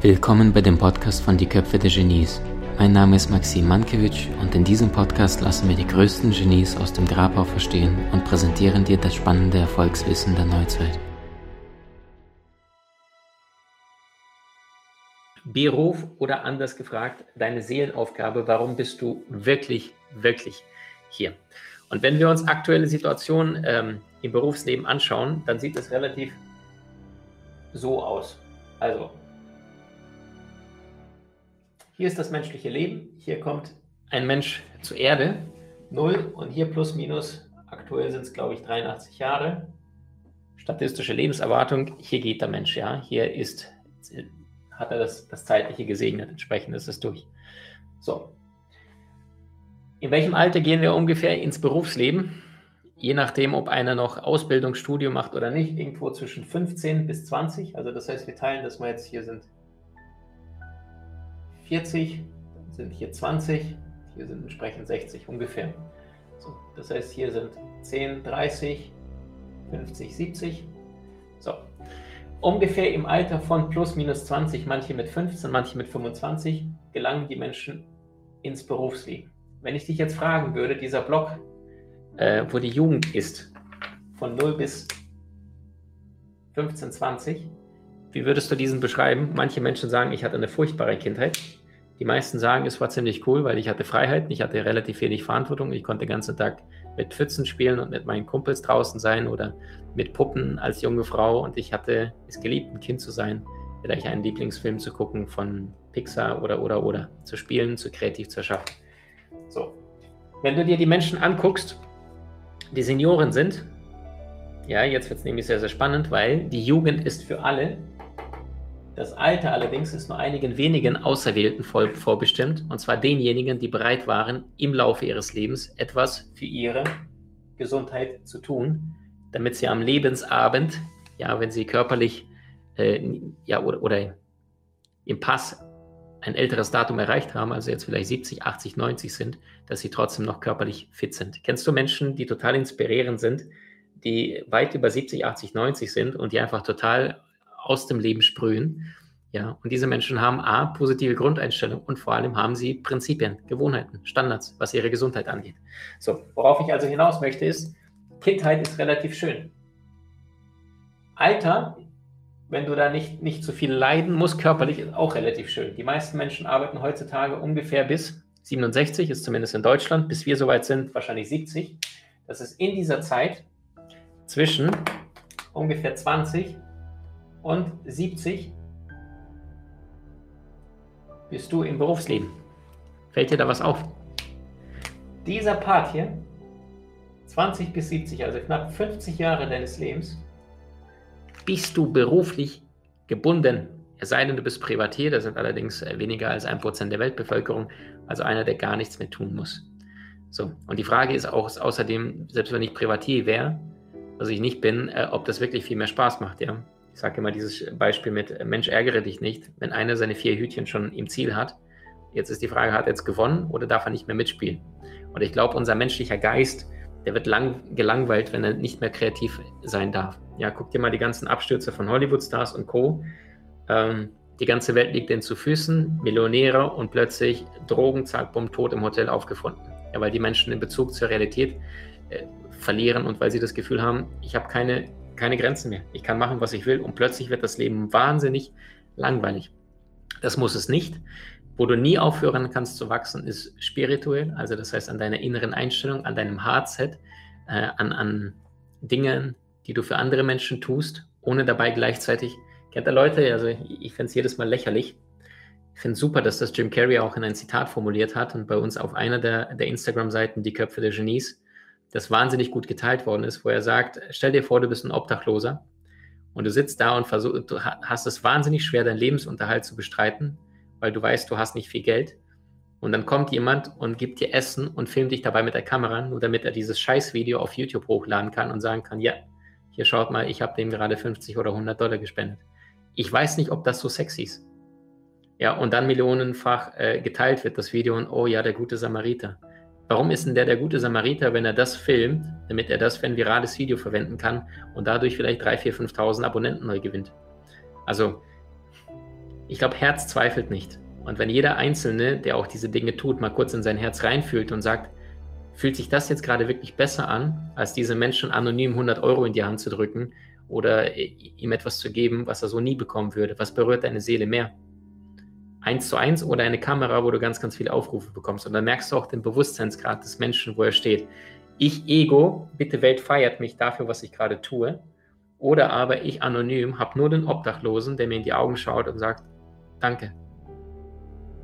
Willkommen bei dem Podcast von Die Köpfe der Genies. Mein Name ist Maxim Mankewitsch und in diesem Podcast lassen wir die größten Genies aus dem Grabau verstehen und präsentieren dir das spannende Erfolgswissen der Neuzeit. Beruf oder anders gefragt, deine Seelenaufgabe, warum bist du wirklich, wirklich hier? Und wenn wir uns aktuelle Situationen ähm, im Berufsleben anschauen, dann sieht es relativ so aus. Also, hier ist das menschliche Leben. Hier kommt ein Mensch zur Erde. Null und hier plus minus. Aktuell sind es, glaube ich, 83 Jahre. Statistische Lebenserwartung. Hier geht der Mensch, ja. Hier ist, hat er das, das Zeitliche gesegnet. Entsprechend ist es durch. So. In welchem Alter gehen wir ungefähr ins Berufsleben? Je nachdem, ob einer noch Ausbildung, Studium macht oder nicht, irgendwo zwischen 15 bis 20. Also das heißt, wir teilen das mal jetzt hier sind 40, dann sind hier 20, hier sind entsprechend 60 ungefähr. So, das heißt, hier sind 10, 30, 50, 70. So, ungefähr im Alter von plus minus 20, manche mit 15, manche mit 25, gelangen die Menschen ins Berufsleben. Wenn ich dich jetzt fragen würde, dieser Block, äh, wo die Jugend ist, von 0 bis 15, 20, wie würdest du diesen beschreiben? Manche Menschen sagen, ich hatte eine furchtbare Kindheit. Die meisten sagen, es war ziemlich cool, weil ich hatte Freiheit, ich hatte relativ wenig Verantwortung. Ich konnte den ganzen Tag mit Pfützen spielen und mit meinen Kumpels draußen sein oder mit Puppen als junge Frau. Und ich hatte es geliebt, ein Kind zu sein, vielleicht einen Lieblingsfilm zu gucken von Pixar oder, oder, oder, zu spielen, zu kreativ zu erschaffen. So. Wenn du dir die Menschen anguckst, die Senioren sind, ja, jetzt wird es nämlich sehr, sehr spannend, weil die Jugend ist für alle das Alter allerdings ist nur einigen wenigen Auserwählten vorbestimmt, und zwar denjenigen, die bereit waren, im Laufe ihres Lebens etwas für ihre Gesundheit zu tun, damit sie am Lebensabend, ja, wenn sie körperlich äh, ja, oder, oder im Pass ein älteres Datum erreicht haben, also jetzt vielleicht 70, 80, 90 sind, dass sie trotzdem noch körperlich fit sind. Kennst du Menschen, die total inspirierend sind, die weit über 70, 80, 90 sind und die einfach total aus dem Leben sprühen. Ja, und diese Menschen haben A, positive Grundeinstellung und vor allem haben sie Prinzipien, Gewohnheiten, Standards, was ihre Gesundheit angeht. So, worauf ich also hinaus möchte, ist, Kindheit ist relativ schön. Alter, wenn du da nicht, nicht zu viel leiden musst, körperlich, ist auch relativ schön. Die meisten Menschen arbeiten heutzutage ungefähr bis 67, ist zumindest in Deutschland, bis wir soweit sind, wahrscheinlich 70. Das ist in dieser Zeit zwischen ungefähr 20 und 70 bist du im Berufsleben. Fällt dir da was auf? Dieser Part hier, 20 bis 70, also knapp 50 Jahre deines Lebens, bist du beruflich gebunden. Es sei denn, du bist Privatier, das sind allerdings äh, weniger als ein Prozent der Weltbevölkerung, also einer, der gar nichts mehr tun muss. So, und die Frage ist auch außerdem, selbst wenn ich Privatier wäre, was ich nicht bin, äh, ob das wirklich viel mehr Spaß macht, ja ich sage immer dieses Beispiel mit äh, Mensch, ärgere dich nicht, wenn einer seine vier Hütchen schon im Ziel hat. Jetzt ist die Frage, hat er jetzt gewonnen oder darf er nicht mehr mitspielen? Und ich glaube, unser menschlicher Geist, der wird lang gelangweilt, wenn er nicht mehr kreativ sein darf. Ja, guck dir mal die ganzen Abstürze von Hollywood-Stars und Co. Ähm, die ganze Welt liegt denen zu Füßen, Millionäre und plötzlich Drogen, zack, bumm, tot im Hotel aufgefunden. Ja, weil die Menschen den Bezug zur Realität äh, verlieren und weil sie das Gefühl haben, ich habe keine keine Grenzen mehr. Ich kann machen, was ich will und plötzlich wird das Leben wahnsinnig langweilig. Das muss es nicht. Wo du nie aufhören kannst zu wachsen, ist spirituell, also das heißt an deiner inneren Einstellung, an deinem Heartset, äh, an, an Dingen, die du für andere Menschen tust, ohne dabei gleichzeitig, kennt ihr Leute, also ich finde es jedes Mal lächerlich. Ich finde es super, dass das Jim Carrey auch in ein Zitat formuliert hat und bei uns auf einer der, der Instagram-Seiten, die Köpfe der Genies, das wahnsinnig gut geteilt worden ist, wo er sagt, stell dir vor, du bist ein Obdachloser und du sitzt da und versuch, du hast es wahnsinnig schwer, deinen Lebensunterhalt zu bestreiten, weil du weißt, du hast nicht viel Geld. Und dann kommt jemand und gibt dir Essen und filmt dich dabei mit der Kamera, nur damit er dieses Scheißvideo auf YouTube hochladen kann und sagen kann, ja, hier schaut mal, ich habe dem gerade 50 oder 100 Dollar gespendet. Ich weiß nicht, ob das so sexy ist. Ja, und dann millionenfach äh, geteilt wird das Video und oh ja, der gute Samariter Warum ist denn der der gute Samariter, wenn er das filmt, damit er das für ein virales Video verwenden kann und dadurch vielleicht 3.000, 4.000, 5.000 Abonnenten neu gewinnt? Also, ich glaube, Herz zweifelt nicht. Und wenn jeder Einzelne, der auch diese Dinge tut, mal kurz in sein Herz reinfühlt und sagt, fühlt sich das jetzt gerade wirklich besser an, als diese Menschen anonym 100 Euro in die Hand zu drücken oder ihm etwas zu geben, was er so nie bekommen würde? Was berührt deine Seele mehr? Eins zu eins oder eine Kamera, wo du ganz, ganz viele Aufrufe bekommst. Und dann merkst du auch den Bewusstseinsgrad des Menschen, wo er steht. Ich, Ego, bitte Welt feiert mich dafür, was ich gerade tue. Oder aber ich anonym habe nur den Obdachlosen, der mir in die Augen schaut und sagt, danke.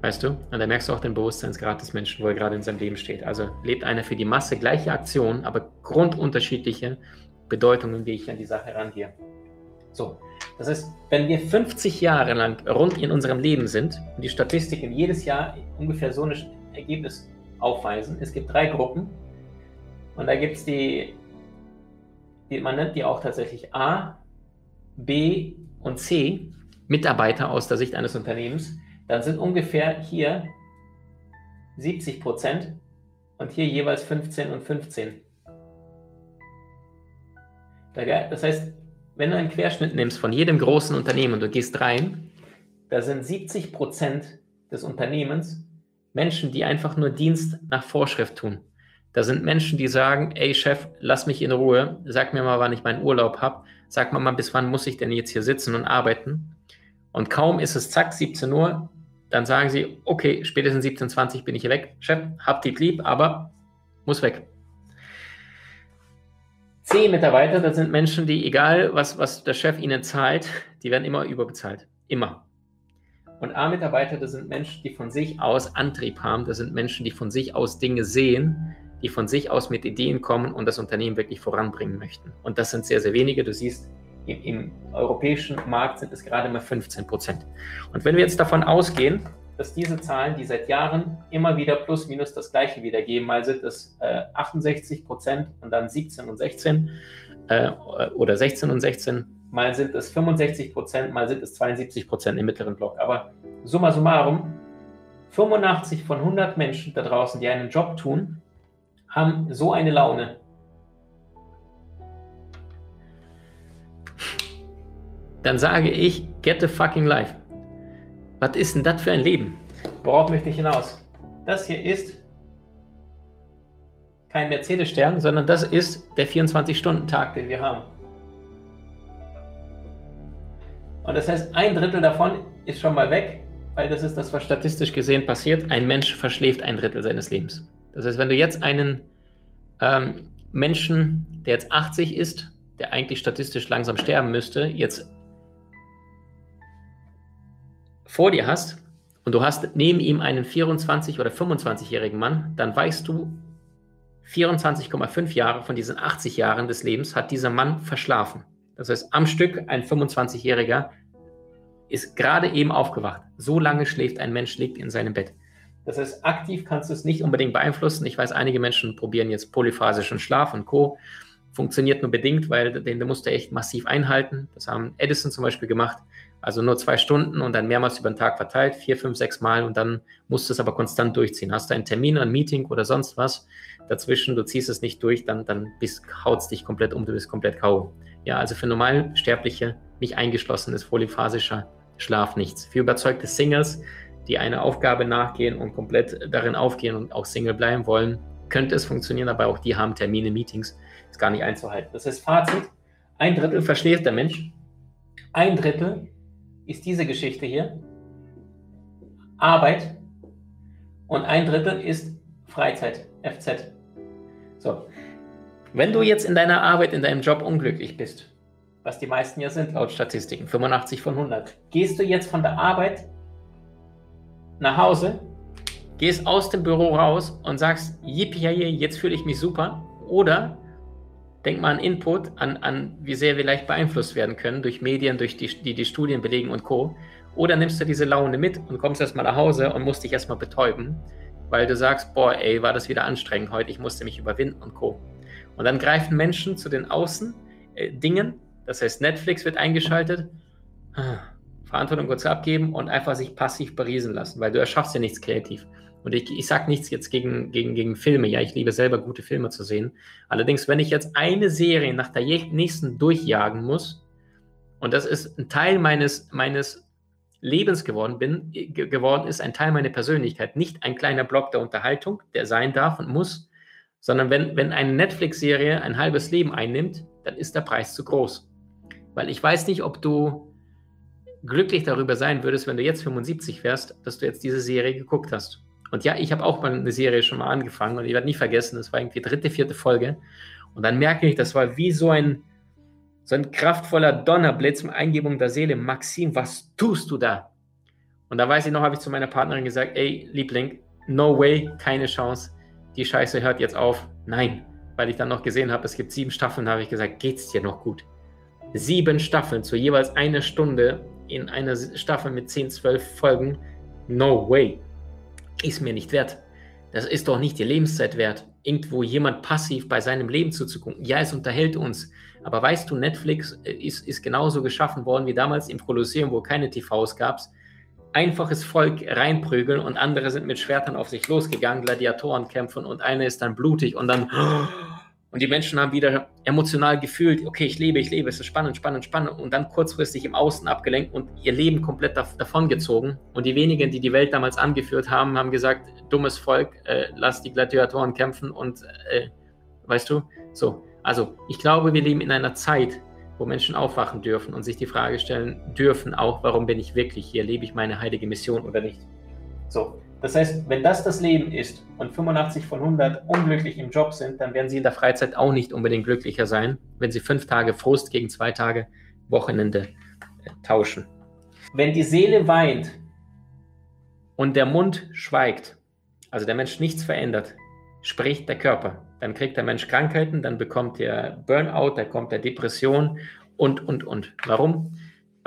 Weißt du? Und dann merkst du auch den Bewusstseinsgrad des Menschen, wo er gerade in seinem Leben steht. Also lebt einer für die Masse gleiche Aktionen, aber grundunterschiedliche Bedeutungen, wie ich an die Sache rangehe. So, das heißt, wenn wir 50 Jahre lang rund in unserem Leben sind und die Statistiken jedes Jahr ungefähr so ein Ergebnis aufweisen, es gibt drei Gruppen und da gibt es die, die, man nennt die auch tatsächlich A, B und C, Mitarbeiter aus der Sicht eines Unternehmens, dann sind ungefähr hier 70 Prozent und hier jeweils 15 und 15. Das heißt, wenn du einen Querschnitt nimmst von jedem großen Unternehmen und du gehst rein, da sind 70 Prozent des Unternehmens Menschen, die einfach nur Dienst nach Vorschrift tun. Da sind Menschen, die sagen, ey Chef, lass mich in Ruhe, sag mir mal, wann ich meinen Urlaub habe, sag mir mal, bis wann muss ich denn jetzt hier sitzen und arbeiten. Und kaum ist es zack, 17 Uhr, dann sagen sie, okay, spätestens 17.20 bin ich hier weg. Chef, habt die lieb, aber muss weg. C-Mitarbeiter, das sind Menschen, die, egal was, was der Chef ihnen zahlt, die werden immer überbezahlt. Immer. Und A-Mitarbeiter, das sind Menschen, die von sich aus Antrieb haben. Das sind Menschen, die von sich aus Dinge sehen, die von sich aus mit Ideen kommen und das Unternehmen wirklich voranbringen möchten. Und das sind sehr, sehr wenige. Du siehst, im, im europäischen Markt sind es gerade mal 15 Prozent. Und wenn wir jetzt davon ausgehen, dass diese Zahlen, die seit Jahren immer wieder plus minus das gleiche wiedergeben, mal sind es äh, 68 Prozent und dann 17 und 16 äh, oder 16 und 16, mal sind es 65 Prozent, mal sind es 72 Prozent im mittleren Block. Aber summa summarum, 85 von 100 Menschen da draußen, die einen Job tun, haben so eine Laune. Dann sage ich, get the fucking life. Was ist denn das für ein Leben? Worauf möchte ich hinaus? Das hier ist kein Mercedes-Stern, sondern das ist der 24-Stunden-Tag, den wir haben. Und das heißt, ein Drittel davon ist schon mal weg, weil das ist das, was statistisch gesehen passiert. Ein Mensch verschläft ein Drittel seines Lebens. Das heißt, wenn du jetzt einen ähm, Menschen, der jetzt 80 ist, der eigentlich statistisch langsam sterben müsste, jetzt vor dir hast und du hast neben ihm einen 24- oder 25-jährigen Mann, dann weißt du, 24,5 Jahre von diesen 80 Jahren des Lebens hat dieser Mann verschlafen. Das heißt, am Stück ein 25-Jähriger ist gerade eben aufgewacht. So lange schläft ein Mensch, liegt in seinem Bett. Das heißt, aktiv kannst du es nicht unbedingt beeinflussen. Ich weiß, einige Menschen probieren jetzt polyphasischen Schlaf und Co. Funktioniert nur bedingt, weil den, den musst du echt massiv einhalten. Das haben Edison zum Beispiel gemacht. Also nur zwei Stunden und dann mehrmals über den Tag verteilt, vier, fünf, sechs Mal und dann musst du es aber konstant durchziehen. Hast du einen Termin, ein Meeting oder sonst was dazwischen, du ziehst es nicht durch, dann, dann haut es dich komplett um, du bist komplett K.O. Ja, also für Normalsterbliche, nicht eingeschlossen ist polyphasischer Schlaf nichts. Für überzeugte Singles, die einer Aufgabe nachgehen und komplett darin aufgehen und auch Single bleiben wollen, könnte es funktionieren, aber auch die haben Termine, Meetings, ist gar nicht einzuhalten. Das ist Fazit, ein Drittel verschläft der Mensch, ein Drittel ist diese Geschichte hier. Arbeit und ein Drittel ist Freizeit, FZ. So, wenn du jetzt in deiner Arbeit, in deinem Job unglücklich bist, was die meisten ja sind laut Statistiken, 85 von 100, gehst du jetzt von der Arbeit nach Hause, gehst aus dem Büro raus und sagst, yippie, jetzt fühle ich mich super, oder Denk mal an Input, an, an wie sehr wir leicht beeinflusst werden können durch Medien, durch die, die die Studien belegen und Co. Oder nimmst du diese Laune mit und kommst erstmal nach Hause und musst dich erstmal betäuben, weil du sagst, boah, ey, war das wieder anstrengend heute, ich musste mich überwinden und Co. Und dann greifen Menschen zu den Außen-Dingen, äh, das heißt, Netflix wird eingeschaltet, Verantwortung kurz abgeben und einfach sich passiv beriesen lassen, weil du erschaffst ja nichts kreativ. Und ich, ich sage nichts jetzt gegen, gegen, gegen Filme. Ja, ich liebe selber gute Filme zu sehen. Allerdings, wenn ich jetzt eine Serie nach der nächsten durchjagen muss, und das ist ein Teil meines, meines Lebens geworden bin, geworden ist, ein Teil meiner Persönlichkeit, nicht ein kleiner Block der Unterhaltung, der sein darf und muss, sondern wenn, wenn eine Netflix-Serie ein halbes Leben einnimmt, dann ist der Preis zu groß. Weil ich weiß nicht, ob du glücklich darüber sein würdest, wenn du jetzt 75 wärst, dass du jetzt diese Serie geguckt hast. Und ja, ich habe auch mal eine Serie schon mal angefangen und ich werde nie vergessen, das war irgendwie dritte, vierte Folge. Und dann merke ich, das war wie so ein, so ein kraftvoller Donnerblitz mit Eingebung der Seele. Maxim, was tust du da? Und da weiß ich noch, habe ich zu meiner Partnerin gesagt, ey, Liebling, no way, keine Chance. Die Scheiße hört jetzt auf. Nein, weil ich dann noch gesehen habe, es gibt sieben Staffeln, habe ich gesagt, geht's dir noch gut? Sieben Staffeln zu jeweils einer Stunde in einer Staffel mit 10, 12 Folgen. No way ist mir nicht wert. Das ist doch nicht die Lebenszeit wert, irgendwo jemand passiv bei seinem Leben zuzugucken. Ja, es unterhält uns. Aber weißt du, Netflix äh, ist, ist genauso geschaffen worden wie damals im Kolosseum, wo keine TVs gab. Einfaches Volk reinprügeln und andere sind mit Schwertern auf sich losgegangen, Gladiatoren kämpfen und einer ist dann blutig und dann und die Menschen haben wieder emotional gefühlt, okay, ich lebe, ich lebe, es ist spannend, spannend, spannend. Und dann kurzfristig im Außen abgelenkt und ihr Leben komplett davongezogen. Und die wenigen, die die Welt damals angeführt haben, haben gesagt, dummes Volk, äh, lass die Gladiatoren kämpfen und, äh, weißt du, so. Also, ich glaube, wir leben in einer Zeit, wo Menschen aufwachen dürfen und sich die Frage stellen dürfen auch, warum bin ich wirklich hier? Lebe ich meine heilige Mission oder nicht? So, das heißt, wenn das das Leben ist und 85 von 100 unglücklich im Job sind, dann werden sie in der Freizeit auch nicht unbedingt glücklicher sein, wenn sie fünf Tage Frust gegen zwei Tage Wochenende äh, tauschen. Wenn die Seele weint und der Mund schweigt, also der Mensch nichts verändert, spricht der Körper. Dann kriegt der Mensch Krankheiten, dann bekommt er Burnout, dann kommt er Depression und, und, und. Warum?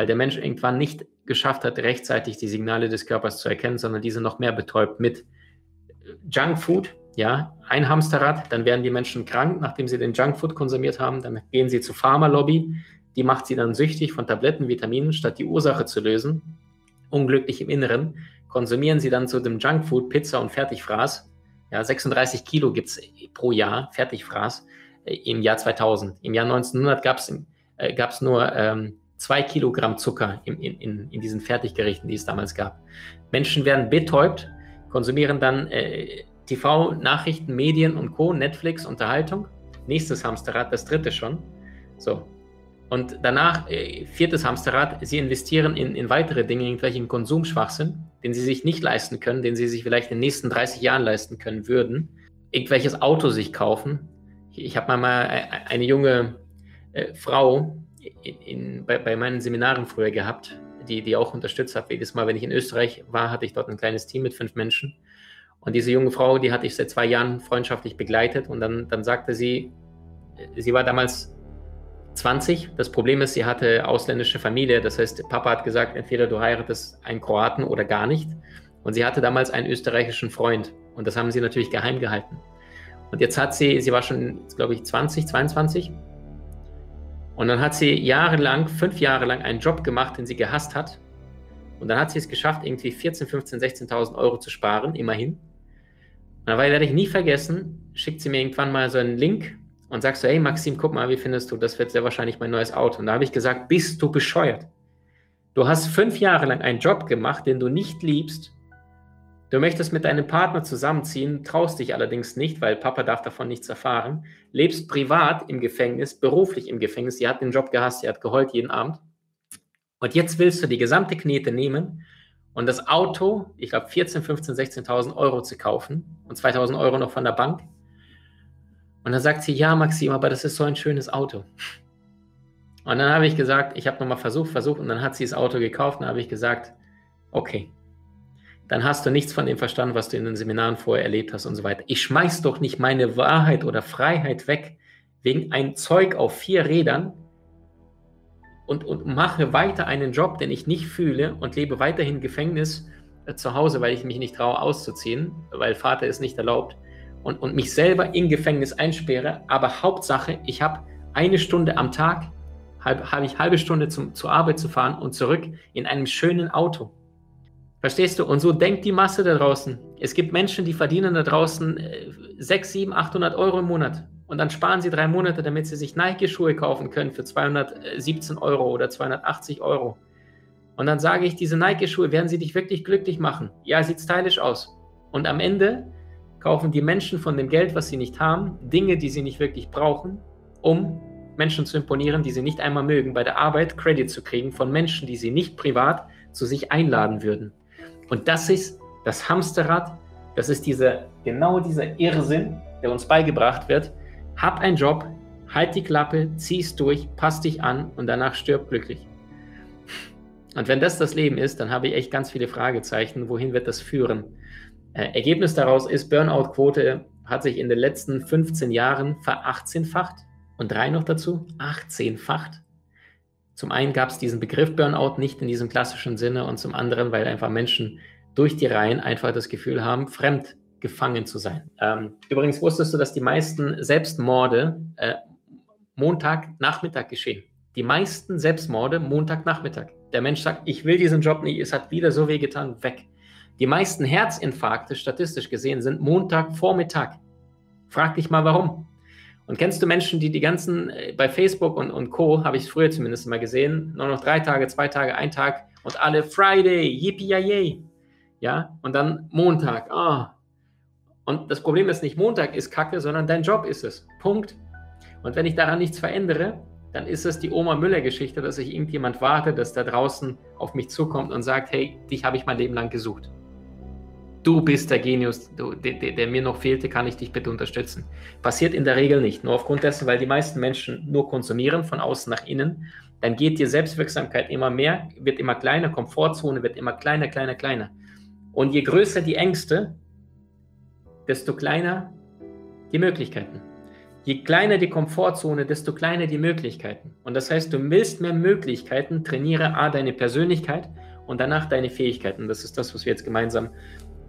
Weil der Mensch irgendwann nicht geschafft hat, rechtzeitig die Signale des Körpers zu erkennen, sondern diese noch mehr betäubt mit Junkfood. Ja, ein Hamsterrad, dann werden die Menschen krank, nachdem sie den Junkfood konsumiert haben. Dann gehen sie zur Pharmalobby, die macht sie dann süchtig von Tabletten, Vitaminen, statt die Ursache zu lösen. Unglücklich im Inneren konsumieren sie dann zu dem Junkfood Pizza und Fertigfraß. Ja, 36 Kilo gibt es pro Jahr Fertigfraß äh, im Jahr 2000. Im Jahr 1900 gab es äh, nur ähm, zwei Kilogramm Zucker in, in, in diesen Fertiggerichten, die es damals gab. Menschen werden betäubt, konsumieren dann äh, TV, Nachrichten, Medien und Co., Netflix, Unterhaltung. Nächstes Hamsterrad, das dritte schon. So. Und danach, äh, viertes Hamsterrad, sie investieren in, in weitere Dinge, irgendwelchen Konsumschwachsinn, den sie sich nicht leisten können, den sie sich vielleicht in den nächsten 30 Jahren leisten können würden. Irgendwelches Auto sich kaufen. Ich, ich habe mal äh, eine junge äh, Frau, in, in, bei, bei, meinen Seminaren früher gehabt, die, die auch unterstützt habe. Jedes Mal, wenn ich in Österreich war, hatte ich dort ein kleines Team mit fünf Menschen. Und diese junge Frau, die hatte ich seit zwei Jahren freundschaftlich begleitet. Und dann, dann sagte sie, sie war damals 20. Das Problem ist, sie hatte ausländische Familie. Das heißt, Papa hat gesagt, entweder du heiratest einen Kroaten oder gar nicht. Und sie hatte damals einen österreichischen Freund. Und das haben sie natürlich geheim gehalten. Und jetzt hat sie, sie war schon, glaube ich, 20, 22 und dann hat sie jahrelang, fünf Jahre lang einen Job gemacht, den sie gehasst hat. Und dann hat sie es geschafft, irgendwie 14, 15, 16.000 Euro zu sparen, immerhin. Und dabei werde ich nie vergessen, schickt sie mir irgendwann mal so einen Link und sagt so, hey Maxim, guck mal, wie findest du, das wird sehr wahrscheinlich mein neues Auto. Und da habe ich gesagt, bist du bescheuert? Du hast fünf Jahre lang einen Job gemacht, den du nicht liebst Du möchtest mit deinem Partner zusammenziehen, traust dich allerdings nicht, weil Papa darf davon nichts erfahren, lebst privat im Gefängnis, beruflich im Gefängnis, sie hat den Job gehasst, sie hat geheult jeden Abend. Und jetzt willst du die gesamte Knete nehmen und das Auto, ich glaube 14, 15, 16.000 Euro zu kaufen und 2.000 Euro noch von der Bank. Und dann sagt sie, ja Maxim, aber das ist so ein schönes Auto. Und dann habe ich gesagt, ich habe nochmal versucht, versucht und dann hat sie das Auto gekauft und dann habe ich gesagt, okay, dann hast du nichts von dem verstanden, was du in den Seminaren vorher erlebt hast und so weiter. Ich schmeiß doch nicht meine Wahrheit oder Freiheit weg wegen ein Zeug auf vier Rädern und, und mache weiter einen Job, den ich nicht fühle und lebe weiterhin Gefängnis äh, zu Hause, weil ich mich nicht traue auszuziehen, weil Vater es nicht erlaubt und, und mich selber im Gefängnis einsperre. Aber Hauptsache, ich habe eine Stunde am Tag, habe hab ich halbe Stunde zum, zur Arbeit zu fahren und zurück in einem schönen Auto Verstehst du? Und so denkt die Masse da draußen. Es gibt Menschen, die verdienen da draußen 6, 7, 800 Euro im Monat. Und dann sparen sie drei Monate, damit sie sich Nike-Schuhe kaufen können für 217 Euro oder 280 Euro. Und dann sage ich, diese Nike-Schuhe werden sie dich wirklich glücklich machen. Ja, sieht stylisch aus. Und am Ende kaufen die Menschen von dem Geld, was sie nicht haben, Dinge, die sie nicht wirklich brauchen, um Menschen zu imponieren, die sie nicht einmal mögen, bei der Arbeit Credit zu kriegen von Menschen, die sie nicht privat zu sich einladen würden. Und das ist das Hamsterrad, das ist diese, genau dieser Irrsinn, der uns beigebracht wird. Hab einen Job, halt die Klappe, zieh's durch, passt dich an und danach stirb glücklich. Und wenn das das Leben ist, dann habe ich echt ganz viele Fragezeichen. Wohin wird das führen? Äh, Ergebnis daraus ist, Burnout-Quote hat sich in den letzten 15 Jahren verachtzehnfacht und drei noch dazu, 18-facht. Zum einen gab es diesen Begriff Burnout nicht in diesem klassischen Sinne und zum anderen, weil einfach Menschen durch die Reihen einfach das Gefühl haben, fremd gefangen zu sein. Ähm, übrigens wusstest du, dass die meisten Selbstmorde äh, Montagnachmittag geschehen. Die meisten Selbstmorde Montagnachmittag. Der Mensch sagt, ich will diesen Job nicht, es hat wieder so weh getan, weg. Die meisten Herzinfarkte, statistisch gesehen, sind Montagvormittag. Frag dich mal, warum. Und kennst du Menschen, die die ganzen, äh, bei Facebook und, und Co., habe ich früher zumindest mal gesehen, nur noch drei Tage, zwei Tage, ein Tag und alle Friday, yippie yay. Ja, und dann Montag, ah. Und das Problem ist nicht Montag ist Kacke, sondern dein Job ist es. Punkt. Und wenn ich daran nichts verändere, dann ist es die Oma Müller-Geschichte, dass sich irgendjemand wartet, dass da draußen auf mich zukommt und sagt, hey, dich habe ich mein Leben lang gesucht du bist der Genius, du, der, der, mir noch fehlte, kann ich dich bitte unterstützen. Passiert in der Regel nicht. Nur aufgrund dessen, weil die meisten Menschen nur konsumieren, von außen nach innen, dann geht die Selbstwirksamkeit immer mehr, wird immer kleiner, Komfortzone wird immer kleiner, kleiner, kleiner. Und je größer die Ängste, desto kleiner die Möglichkeiten. Je kleiner die Komfortzone, desto kleiner die Möglichkeiten. Und das heißt, du willst mehr Möglichkeiten, trainiere A, deine Persönlichkeit und danach deine Fähigkeiten. Das ist das, was wir jetzt gemeinsam